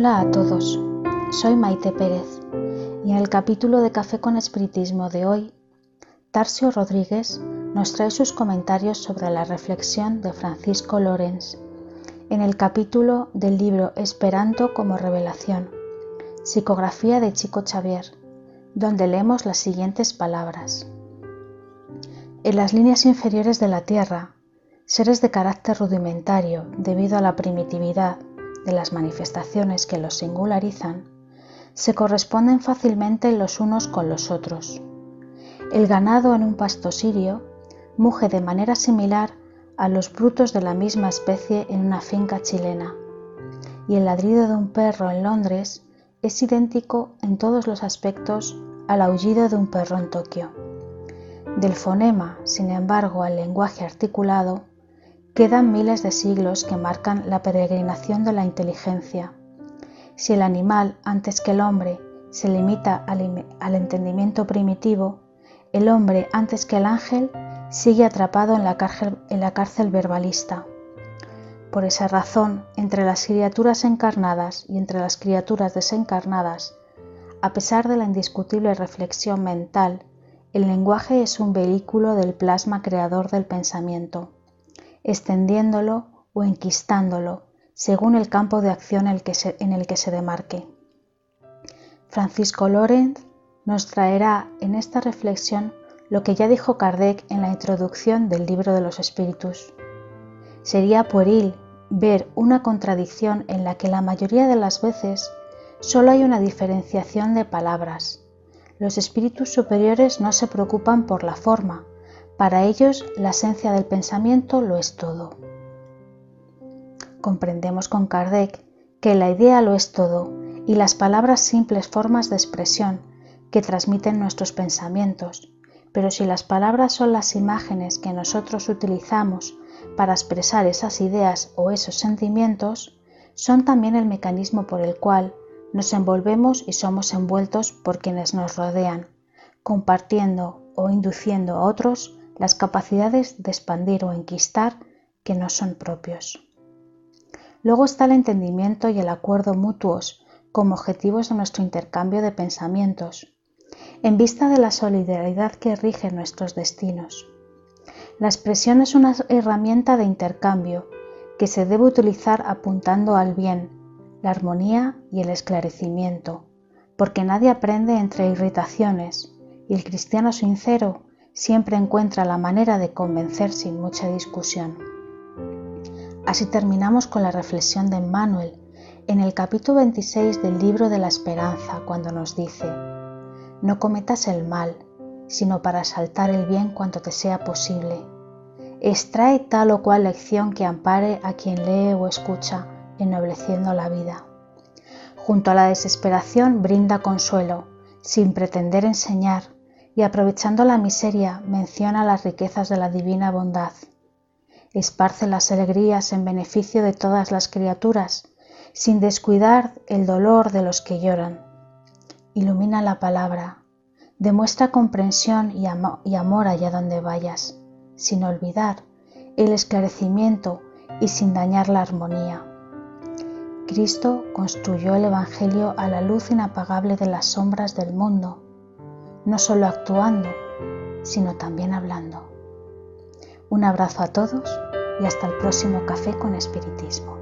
Hola a todos, soy Maite Pérez y en el capítulo de Café con Espiritismo de hoy, Tarcio Rodríguez nos trae sus comentarios sobre la reflexión de Francisco Lorenz en el capítulo del libro Esperanto como Revelación, psicografía de Chico Xavier, donde leemos las siguientes palabras. En las líneas inferiores de la Tierra, seres de carácter rudimentario debido a la primitividad de las manifestaciones que los singularizan, se corresponden fácilmente los unos con los otros. El ganado en un pasto sirio muge de manera similar a los brutos de la misma especie en una finca chilena, y el ladrido de un perro en Londres es idéntico en todos los aspectos al aullido de un perro en Tokio. Del fonema, sin embargo, al lenguaje articulado, Quedan miles de siglos que marcan la peregrinación de la inteligencia. Si el animal, antes que el hombre, se limita al, entendimiento primitivo, el hombre, antes que el ángel, sigue atrapado en la, cárcel, verbalista. Por esa razón, entre las criaturas encarnadas y entre las criaturas desencarnadas, a pesar de la indiscutible reflexión mental, el lenguaje es un vehículo del plasma creador del pensamiento extendiéndolo o enquistándolo, según el campo de acción en el que se demarque. Francisco Lorenz nos traerá en esta reflexión lo que ya dijo Kardec en la introducción del libro de los espíritus. Sería pueril ver una contradicción en la que la mayoría de las veces solo hay una diferenciación de palabras. Los espíritus superiores no se preocupan por la forma, para ellos la esencia del pensamiento lo es todo. Comprendemos con Kardec que la idea lo es todo y las palabras simples formas de expresión que transmiten nuestros pensamientos, pero si las palabras son las imágenes que nosotros utilizamos para expresar esas ideas o esos sentimientos, son también el mecanismo por el cual nos envolvemos y somos envueltos por quienes nos rodean, compartiendo o induciendo a otros las capacidades de expandir o enquistar que no son propios. Luego está el entendimiento y el acuerdo mutuos como objetivos de nuestro intercambio de pensamientos, en vista de la solidaridad que rige nuestros destinos. La expresión es una herramienta de intercambio que se debe utilizar apuntando al bien, la armonía y el esclarecimiento, porque nadie aprende entre irritaciones y el cristiano sincero siempre encuentra la manera de convencer sin mucha discusión. Así terminamos con la reflexión de Emmanuel en el capítulo 26 del libro de la esperanza, cuando nos dice, no cometas el mal, sino para saltar el bien cuanto te sea posible. Extrae tal o cual lección que ampare a quien lee o escucha, ennobleciendo la vida. Junto a la desesperación brinda consuelo, sin pretender enseñar, y aprovechando la miseria menciona las riquezas de la divina bondad. Esparce las alegrías en beneficio de todas las criaturas, sin descuidar el dolor de los que lloran. Ilumina la palabra, demuestra comprensión y, y amor allá donde vayas, sin olvidar el esclarecimiento y sin dañar la armonía. Cristo construyó el Evangelio a la luz inapagable de las sombras del mundo no solo actuando, sino también hablando. Un abrazo a todos y hasta el próximo café con espiritismo.